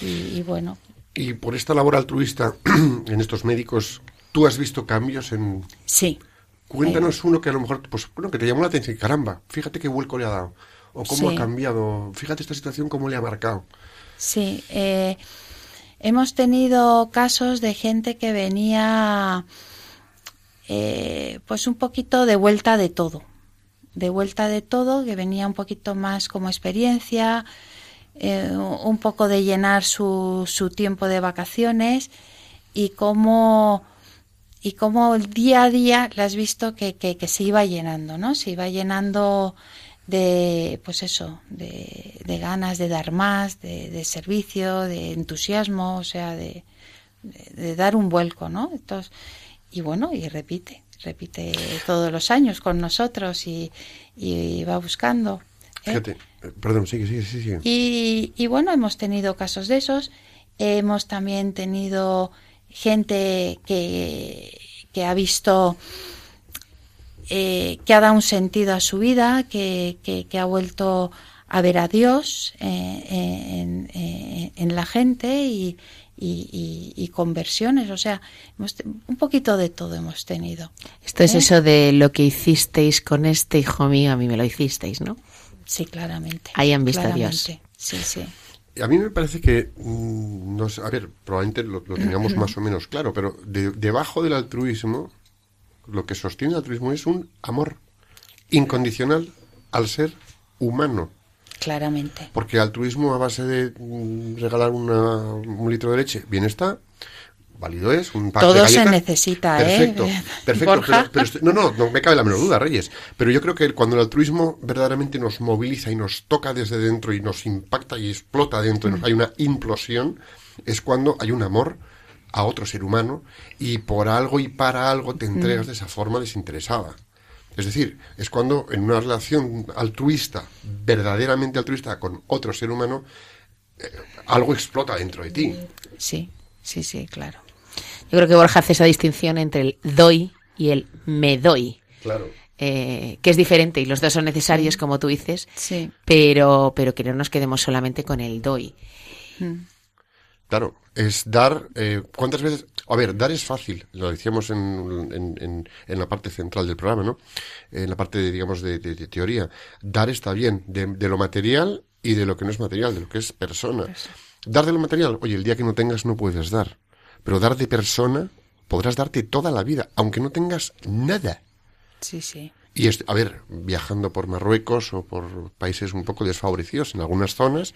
y, bueno. Y por esta labor altruista en estos médicos, ¿tú has visto cambios en...? Sí. Cuéntanos uno que a lo mejor, pues, bueno, que te llamó la atención. Caramba, fíjate qué vuelco le ha dado o cómo ha cambiado. Fíjate esta situación, cómo le ha marcado. Sí, eh, hemos tenido casos de gente que venía eh, pues un poquito de vuelta de todo. de vuelta de todo, que venía un poquito más como experiencia, eh, un poco de llenar su, su tiempo de vacaciones y cómo y cómo el día a día le has visto que, que, que, se iba llenando, ¿no? Se iba llenando de, pues eso, de, de ganas de dar más, de, de, servicio, de entusiasmo, o sea, de, de, dar un vuelco, ¿no? Entonces, y bueno, y repite, repite todos los años con nosotros y, y va buscando. ¿eh? Fíjate, perdón, sigue, sigue, sigue. Y, y bueno, hemos tenido casos de esos, hemos también tenido gente que, que ha visto, eh, que ha dado un sentido a su vida, que, que, que ha vuelto a ver a Dios eh, en, en, en, la gente y, y, y, y, conversiones, o sea, hemos, un poquito de todo hemos tenido. Esto ¿eh? es eso de lo que hicisteis con este hijo mío, a mí me lo hicisteis, ¿no? Sí, claramente. Ahí han visto claramente. a Dios. Sí, sí. A mí me parece que, mmm, no sé, a ver, probablemente lo, lo teníamos más o menos claro, pero de, debajo del altruismo, lo que sostiene el altruismo es un amor incondicional al ser humano. Claramente. Porque altruismo a base de mm, regalar una, un litro de leche, bien está, válido es, un pack Todo se necesita, perfecto, ¿eh? Perfecto, pero, pero estoy, no, no, no me cabe la menor duda, Reyes. Pero yo creo que cuando el altruismo verdaderamente nos moviliza y nos toca desde dentro y nos impacta y explota dentro, mm. hay una implosión, es cuando hay un amor a otro ser humano y por algo y para algo te entregas de esa forma desinteresada. Es decir, es cuando en una relación altruista, verdaderamente altruista con otro ser humano, eh, algo explota dentro de ti. Sí, sí, sí, claro. Yo creo que Borja hace esa distinción entre el doy y el me doy. Claro. Eh, que es diferente y los dos son necesarios, como tú dices, sí. pero, pero que no nos quedemos solamente con el doy. Mm. Claro, es dar. Eh, ¿Cuántas veces.? A ver, dar es fácil, lo decíamos en, en, en, en, la parte central del programa, ¿no? En la parte, de, digamos, de, de, de teoría. Dar está bien, de, lo material y de lo que no es material, de lo que es persona. Dar de lo material, oye, el día que no tengas no puedes dar. Pero dar de persona podrás darte toda la vida, aunque no tengas nada. Sí, sí. Y, es, a ver, viajando por Marruecos o por países un poco desfavorecidos en algunas zonas,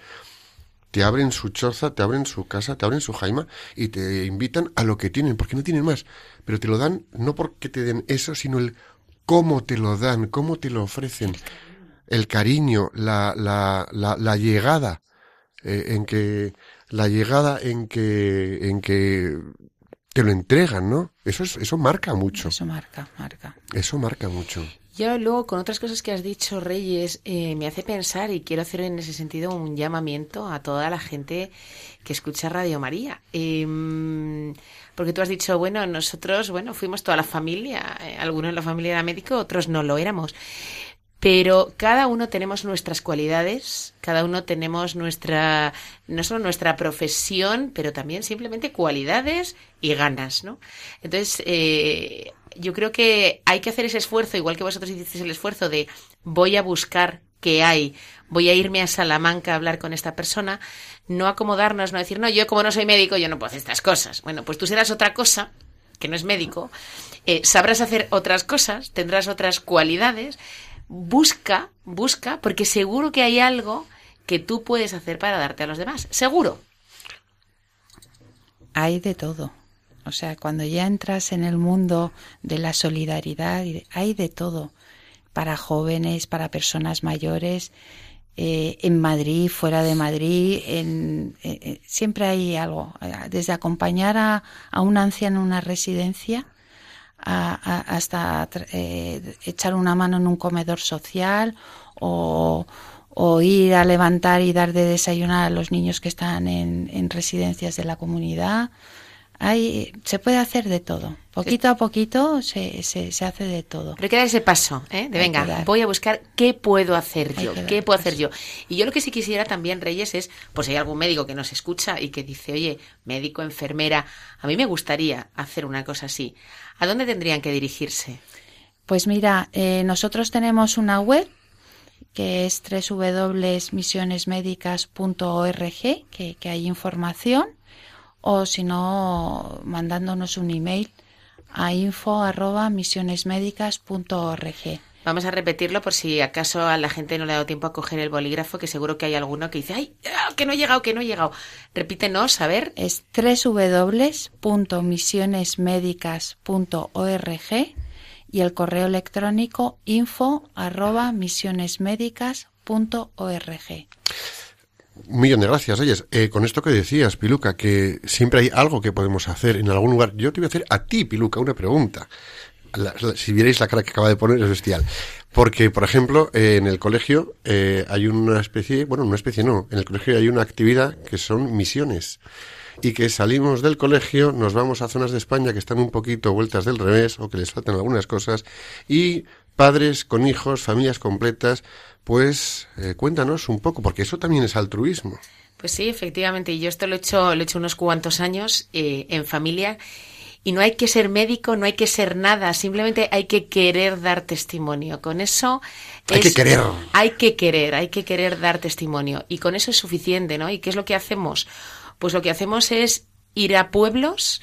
te abren su choza, te abren su casa, te abren su jaima y te invitan a lo que tienen, porque no tienen más. Pero te lo dan no porque te den eso, sino el cómo te lo dan, cómo te lo ofrecen. El cariño, la, la, la, la llegada, eh, en que, la llegada en que, en que te lo entregan, ¿no? Eso es, eso marca mucho. Eso marca, marca. Eso marca mucho. Yo luego, con otras cosas que has dicho, Reyes, eh, me hace pensar y quiero hacer en ese sentido un llamamiento a toda la gente que escucha Radio María. Eh, porque tú has dicho, bueno, nosotros, bueno, fuimos toda la familia, eh, algunos en la familia era médico, otros no lo éramos. Pero cada uno tenemos nuestras cualidades, cada uno tenemos nuestra, no solo nuestra profesión, pero también simplemente cualidades y ganas, ¿no? Entonces, eh, yo creo que hay que hacer ese esfuerzo, igual que vosotros hicisteis el esfuerzo de voy a buscar qué hay, voy a irme a Salamanca a hablar con esta persona, no acomodarnos, no decir, no, yo como no soy médico, yo no puedo hacer estas cosas. Bueno, pues tú serás otra cosa, que no es médico, eh, sabrás hacer otras cosas, tendrás otras cualidades, busca, busca, porque seguro que hay algo que tú puedes hacer para darte a los demás, seguro. Hay de todo. O sea, cuando ya entras en el mundo de la solidaridad, hay de todo. Para jóvenes, para personas mayores, eh, en Madrid, fuera de Madrid, en, eh, eh siempre hay algo. Desde acompañar a, a un anciano en una residencia a, hasta echar una mano en un comedor social o, o, ir a levantar y dar de desayunar a los niños que están en, en residencias de la comunidad hay, se puede hacer de todo. Poquito a poquito se, se, se hace de todo. Pero queda ese paso, ¿eh? De venga, voy a buscar qué puedo hacer yo, qué puedo hacer yo. Y yo lo que sí quisiera también, Reyes, es, pues hay algún médico que nos escucha y que dice, oye, médico, enfermera, a mí me gustaría hacer una cosa así. ¿A dónde tendrían que dirigirse? Pues mira, eh, nosotros tenemos una web que es www.misionesmedicas.org, que, que hay información o si no mandándonos un email a info arroba misionesmedicas.org. Vamos a repetirlo por si acaso a la gente no le ha dado tiempo a coger el bolígrafo, que seguro que hay alguno que dice, ¡ay, ah, que no he llegado, que no he llegado! Repítenos, a ver. Es www.misionesmedicas.org y el correo electrónico info arroba misionesmedicas.org. Un millón de gracias. Oyes, eh, con esto que decías, Piluca, que siempre hay algo que podemos hacer en algún lugar. Yo te voy a hacer a ti, Piluca, una pregunta. si vierais la cara que acaba de poner, es bestial. Porque, por ejemplo, eh, en el colegio eh, hay una especie, bueno, una especie no, en el colegio hay una actividad que son misiones y que salimos del colegio, nos vamos a zonas de España que están un poquito vueltas del revés o que les faltan algunas cosas y padres con hijos, familias completas, pues eh, cuéntanos un poco, porque eso también es altruismo. Pues sí, efectivamente, y yo esto lo he hecho, lo he hecho unos cuantos años eh, en familia y no hay que ser médico, no hay que ser nada, simplemente hay que querer dar testimonio. Con eso hay que querer. Hay que querer, hay que querer dar testimonio y con eso es suficiente, ¿no? ¿Y qué es lo que hacemos? Pues lo que hacemos es ir a pueblos,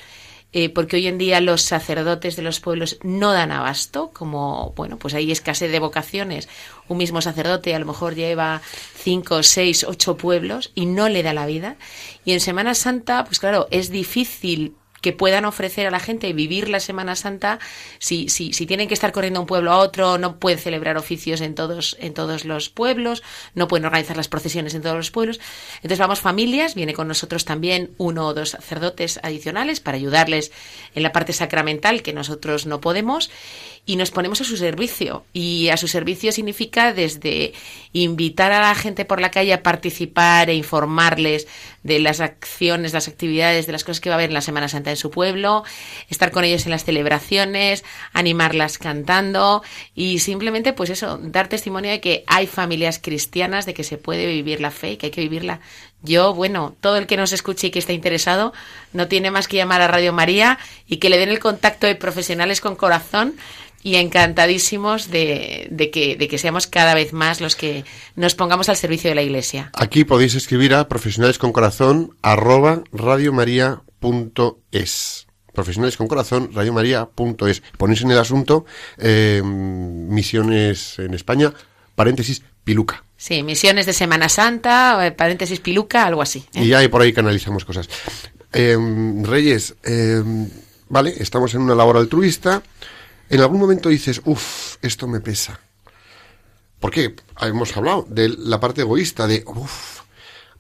eh, porque hoy en día los sacerdotes de los pueblos no dan abasto, como, bueno, pues hay escasez de vocaciones. Un mismo sacerdote a lo mejor lleva cinco, seis, ocho pueblos y no le da la vida. Y en Semana Santa, pues claro, es difícil que puedan ofrecer a la gente vivir la Semana Santa, si, si, si tienen que estar corriendo de un pueblo a otro, no pueden celebrar oficios en todos, en todos los pueblos, no pueden organizar las procesiones en todos los pueblos. Entonces vamos familias, viene con nosotros también uno o dos sacerdotes adicionales para ayudarles en la parte sacramental que nosotros no podemos y nos ponemos a su servicio. Y a su servicio significa desde invitar a la gente por la calle a participar e informarles de las acciones, las actividades, de las cosas que va a haber en la Semana Santa en su pueblo, estar con ellos en las celebraciones, animarlas cantando y simplemente pues eso, dar testimonio de que hay familias cristianas, de que se puede vivir la fe y que hay que vivirla. Yo, bueno, todo el que nos escuche y que esté interesado no tiene más que llamar a Radio María y que le den el contacto de profesionales con corazón y encantadísimos de, que, de que seamos cada vez más los que nos pongamos al servicio de la Iglesia. Aquí podéis escribir a profesionales con corazón arroba radiomaria.es profesionales con corazón, radiomaria.es. Ponéis en el asunto eh, misiones en España, paréntesis, piluca. Sí, misiones de Semana Santa, eh, paréntesis, piluca, algo así. ¿eh? Y ya por ahí canalizamos cosas. Reyes, vale, estamos en una labor altruista en algún momento dices, uff, esto me pesa. ¿Por qué? Hemos hablado de la parte egoísta, de, uff,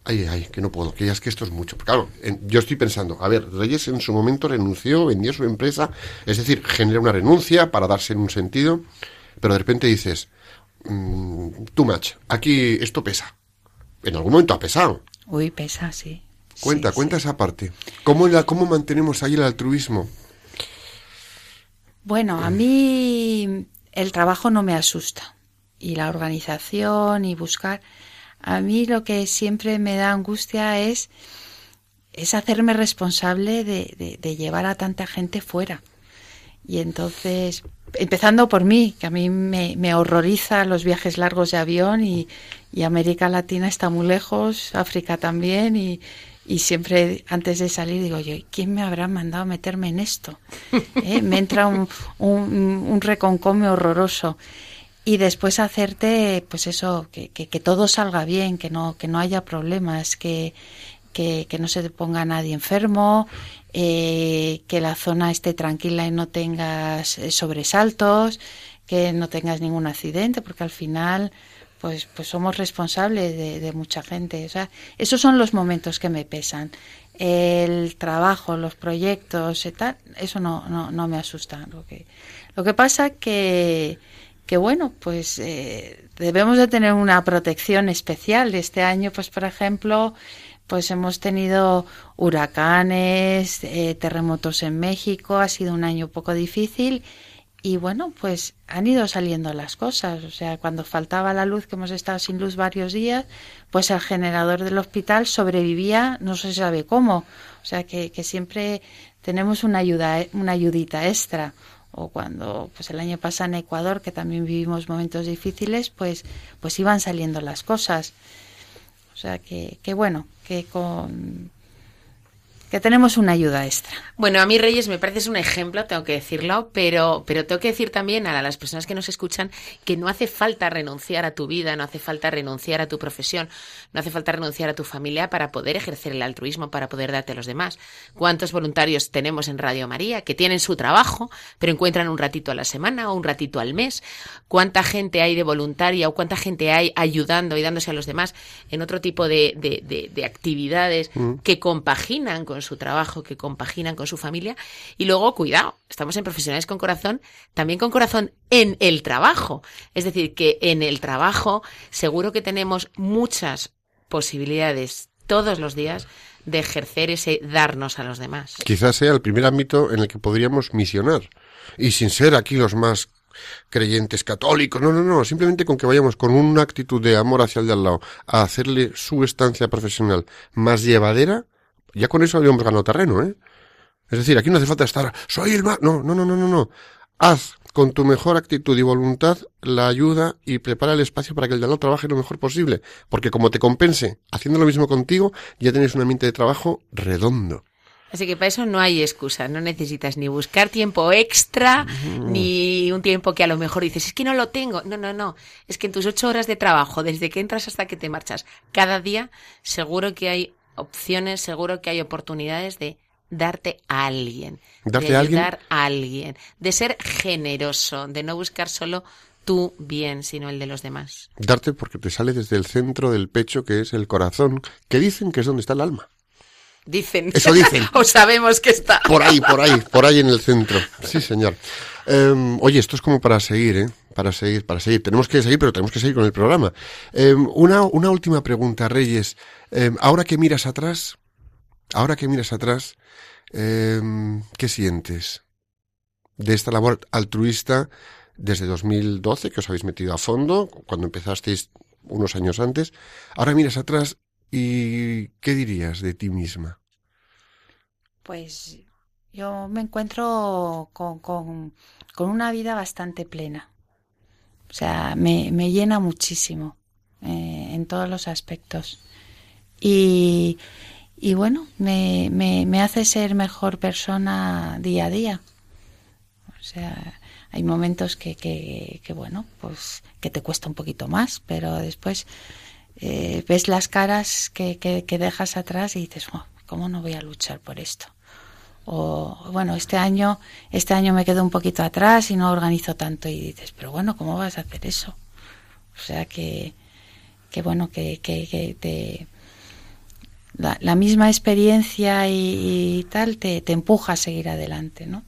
ay, ay, que no puedo, que ya es que esto es mucho. Claro, yo estoy pensando, a ver, Reyes en su momento renunció, vendió su empresa, es decir, genera una renuncia para darse en un sentido, pero de repente dices, mm, too much, aquí esto pesa. En algún momento ha pesado. Uy, pesa, sí. Cuenta, cuenta esa parte. ¿Cómo, la, ¿Cómo mantenemos ahí el altruismo? Bueno, a mí el trabajo no me asusta y la organización y buscar. A mí lo que siempre me da angustia es, es hacerme responsable de, llevar a tanta gente fuera. Y entonces, empezando por mí, que a mí me, me horroriza los viajes largos de avión y, y América Latina está muy lejos, África también, y, y siempre antes de salir digo yo, ¿quién me habrá mandado a meterme en esto? ¿Eh? Me entra un, un, un, reconcome horroroso. Y después hacerte, pues eso, que, que, todo salga bien, que no, que no haya problemas, que, que, que no se ponga nadie enfermo, eh, que la zona esté tranquila y no tengas eh, sobresaltos, que no tengas ningún accidente, porque al final pues, pues somos responsables de, mucha gente. O sea, esos son los momentos que me pesan. El trabajo, los proyectos y tal, eso no, no, no me asusta. Lo que, lo que pasa que, que bueno, pues eh, debemos de tener una protección especial. Este año, pues por ejemplo, pues hemos tenido huracanes, eh, terremotos en México, ha sido un año un poco difícil y bueno, pues han ido saliendo las cosas. O sea, cuando faltaba la luz, que hemos estado sin luz varios días, pues el generador del hospital sobrevivía, no se sabe cómo. O sea, que, que siempre tenemos una ayuda, una ayudita extra. O cuando, pues el año pasado en Ecuador, que también vivimos momentos difíciles, pues, pues iban saliendo las cosas. O sea, que, que bueno, que con que tenemos una ayuda extra. Bueno, a mí Reyes me parece un ejemplo, tengo que decirlo, pero, pero tengo que decir también a las personas que nos escuchan que no hace falta renunciar a tu vida, no hace falta renunciar a tu profesión, no hace falta renunciar a tu familia para poder ejercer el altruismo, para poder darte a los demás. ¿Cuántos voluntarios tenemos en Radio María que tienen su trabajo, pero encuentran un ratito a la semana o un ratito al mes? ¿Cuánta gente hay de voluntaria o cuánta gente hay ayudando y dándose a los demás en otro tipo de, de, de, actividades mm. que compaginan con su trabajo, que compaginan con su familia. Y luego, cuidado, estamos en profesionales con corazón, también con corazón en el trabajo. Es decir, que en el trabajo seguro que tenemos muchas posibilidades todos los días de ejercer ese darnos a los demás. Quizás sea el primer ámbito en el que podríamos misionar. Y sin ser aquí los más creyentes católicos, no, no, no, simplemente con que vayamos con una actitud de amor hacia el de al lado a hacerle su estancia profesional más llevadera, ya con eso habíamos ganado terreno, ¿eh? Es decir, aquí no hace falta estar, soy el más, no, no, no, no, no, no. Haz con tu mejor actitud y voluntad la ayuda y prepara el espacio para que el de trabaje lo mejor posible. Porque como te compense haciendo lo mismo contigo, ya tienes un ambiente de trabajo redondo. Así que para eso no hay excusa, no necesitas ni buscar tiempo extra, ni un tiempo que a lo mejor dices, es que no lo tengo. No, no, no. Es que en tus ocho horas de trabajo, desde que entras hasta que te marchas, cada día seguro que hay opciones, seguro que hay oportunidades de darte a alguien, de ayudar a alguien, de ser generoso, de no buscar solo tu bien, sino el de los demás. Darte porque te sale desde el centro del pecho, que es el corazón, que dicen que es donde está el alma. Dicen. Eso dicen. o sabemos que está. Por ahí, por ahí, por ahí en el centro. Sí, señor. Em, oye, esto es como para seguir, ¿eh? Para seguir, para seguir. Tenemos que seguir, pero tenemos que seguir con el programa. Em, una, una última pregunta, Reyes. Em, ahora que miras atrás, ahora que miras atrás, ¿qué sientes de esta labor altruista desde 2012, que os habéis metido a fondo, cuando empezasteis unos años antes? Ahora miras atrás ¿Y qué dirías de ti misma? Pues yo me encuentro con, con, una vida bastante plena. O sea, me, me llena muchísimo eh, en todos los aspectos. Y, y bueno, me, me, me hace ser mejor persona día a día. O sea, hay momentos que, que, que, bueno, pues que te cuesta un poquito más, pero después eh, ves las caras que, que, dejas atrás y dices, oh, ¿cómo no voy a luchar por esto? O bueno, este año, este año me quedo un poquito atrás y no organizo tanto y dices, pero bueno, ¿cómo vas a hacer eso? O sea que, que bueno, que, que, te, la, misma experiencia y, y tal te, te empuja a seguir adelante, ¿no?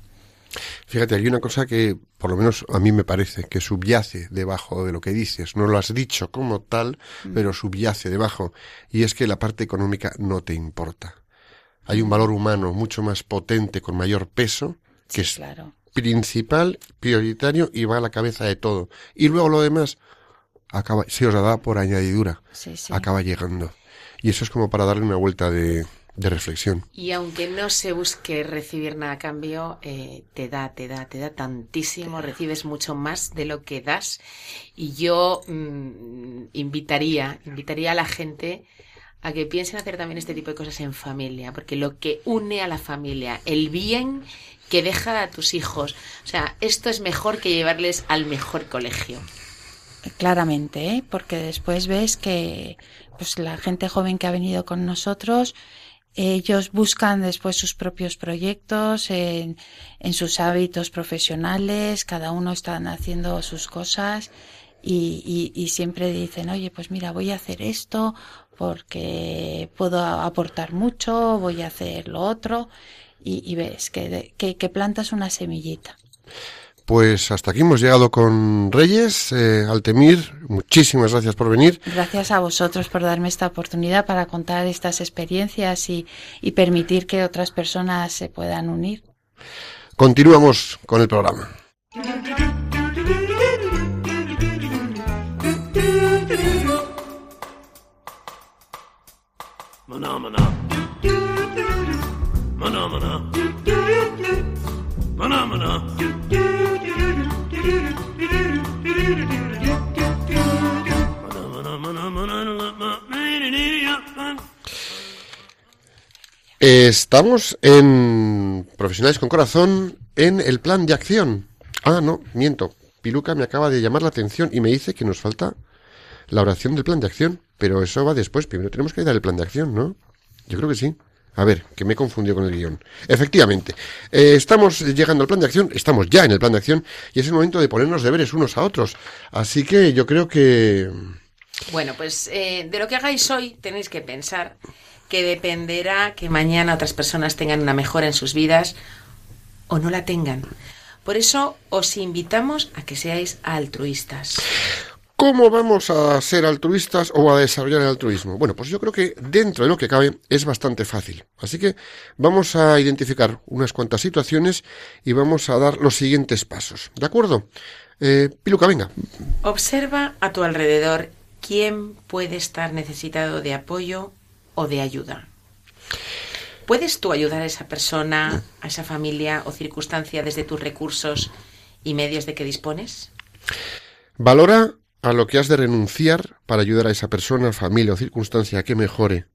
Fíjate, hay una cosa que, por lo menos a mí me parece, que subyace debajo de lo que dices. No lo has dicho como tal, mm. pero subyace debajo. Y es que la parte económica no te importa. Hay un valor humano mucho más potente, con mayor peso, que es principal, prioritario y va a la cabeza de todo. Y luego lo demás acaba, se os da por añadidura, acaba llegando. Y eso es como para darle una vuelta de, de reflexión. Y aunque no se busque recibir nada a cambio, eh, te da, te da, te da tantísimo, recibes mucho más de lo que das. Y yo mm, invitaría, invitaría a la gente a que piensen hacer también este tipo de cosas en familia, porque lo que une a la familia, el bien que deja a tus hijos, o sea, esto es mejor que llevarles al mejor colegio. Claramente, ¿eh? porque después ves que pues la gente joven que ha venido con nosotros ellos buscan después sus propios proyectos en, en sus hábitos profesionales, cada uno está haciendo sus cosas y, y, siempre dicen, oye, pues mira, voy a hacer esto porque puedo aportar mucho, voy a hacer lo otro y, y ves que, que, que plantas una semillita. Pues hasta aquí hemos llegado con Reyes, eh, Altemir, muchísimas gracias por venir. Gracias a vosotros por darme esta oportunidad para contar estas experiencias y, y permitir que otras personas se puedan unir. Continuamos con el programa. Estamos en Profesionales con Corazón en el plan de acción. Ah, no, miento. Piluca me acaba de llamar la atención y me dice que nos falta la oración del plan de acción. Pero eso va después. Primero tenemos que dar el plan de acción, ¿no? Yo creo que sí. A ver, que me he confundido con el guion. Efectivamente, eh, estamos llegando al plan de acción, estamos ya en el plan de acción y es el momento de ponernos deberes unos a otros. Así que yo creo que... Bueno, pues eh, de lo que hagáis hoy tenéis que pensar que dependerá que mañana otras personas tengan una mejora en sus vidas o no la tengan. Por eso os invitamos a que seáis altruistas. ¿Cómo vamos a ser altruistas o a desarrollar el altruismo? Bueno, pues yo creo que dentro de lo que cabe es bastante fácil. Así que vamos a identificar unas cuantas situaciones y vamos a dar los siguientes pasos. ¿De acuerdo? Eh, Piluca, venga. Observa a tu alrededor quién puede estar necesitado de apoyo o de ayuda. ¿Puedes tú ayudar a esa persona, a esa familia o circunstancia desde tus recursos y medios de que dispones? Valora a lo que has de renunciar para ayudar a esa persona, familia o circunstancia a que mejore.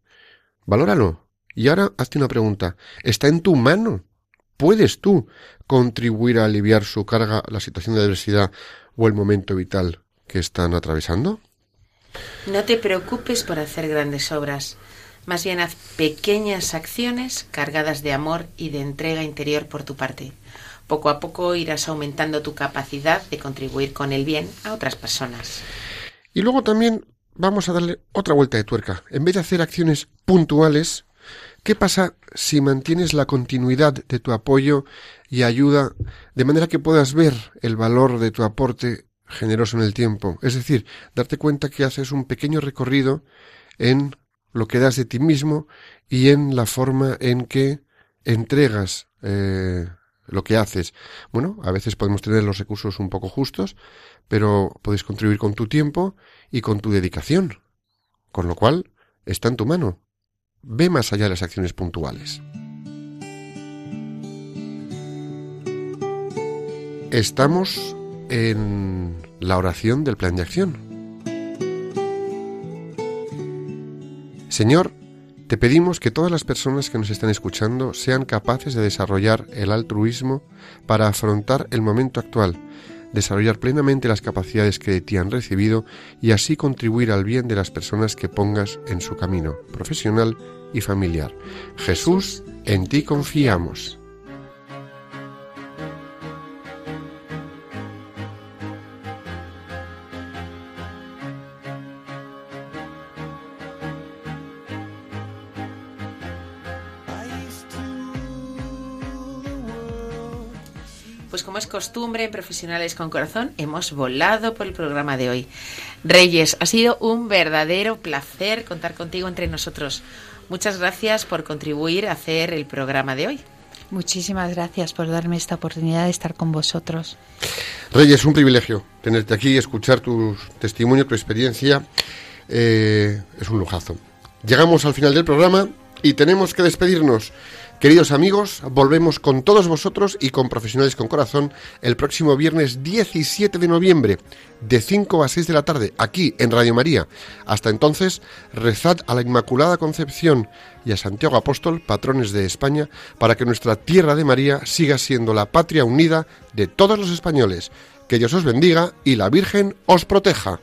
Valóralo. Y ahora hazte una pregunta. ¿Está en tu mano? ¿Puedes tú contribuir a aliviar su carga, la situación de adversidad o el momento vital que están atravesando? No te preocupes por hacer grandes obras. Más bien haz pequeñas acciones cargadas de amor y de entrega interior por tu parte. Poco a poco irás aumentando tu capacidad de contribuir con el bien a otras personas. Y luego también vamos a darle otra vuelta de tuerca. En vez de hacer acciones puntuales, ¿qué pasa si mantienes la continuidad de tu apoyo y ayuda de manera que puedas ver el valor de tu aporte generoso en el tiempo? Es decir, darte cuenta que haces un pequeño recorrido en lo que das de ti mismo y en la forma en que entregas eh, lo que haces. Bueno, a veces podemos tener los recursos un poco justos, pero puedes contribuir con tu tiempo y con tu dedicación. Con lo cual, está en tu mano. Ve más allá de las acciones puntuales. Estamos en la oración del plan de acción. Señor, te pedimos que todas las personas que nos están escuchando sean capaces de desarrollar el altruismo para afrontar el momento actual, desarrollar plenamente las capacidades que de ti han recibido y así contribuir al bien de las personas que pongas en su camino profesional y familiar. Jesús, en ti confiamos. Pues como es costumbre en Profesionales con Corazón, hemos volado por el programa de hoy. Reyes, ha sido un verdadero placer contar contigo entre nosotros. Muchas gracias por contribuir a hacer el programa de hoy. Muchísimas gracias por darme esta oportunidad de estar con vosotros. Reyes, un privilegio tenerte aquí, escuchar tu testimonio, tu experiencia. Eh, es un lujazo. Llegamos al final del programa y tenemos que despedirnos. Queridos amigos, volvemos con todos vosotros y con Profesionales con Corazón el próximo viernes 17 de noviembre, de 5 a 6 de la tarde, aquí en Radio María. Hasta entonces, rezad a la Inmaculada Concepción y a Santiago Apóstol, patrones de España, para que nuestra tierra de María siga siendo la patria unida de todos los españoles. Que Dios os bendiga y la Virgen os proteja.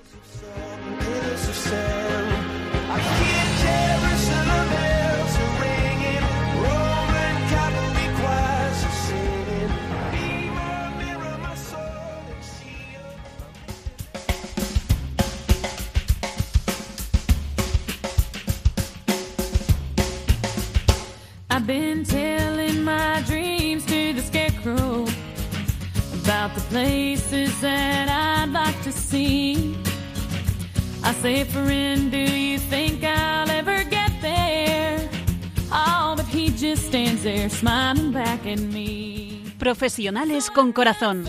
Profesionales con Corazón,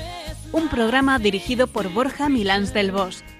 un programa dirigido por Borja Milans del Bosch.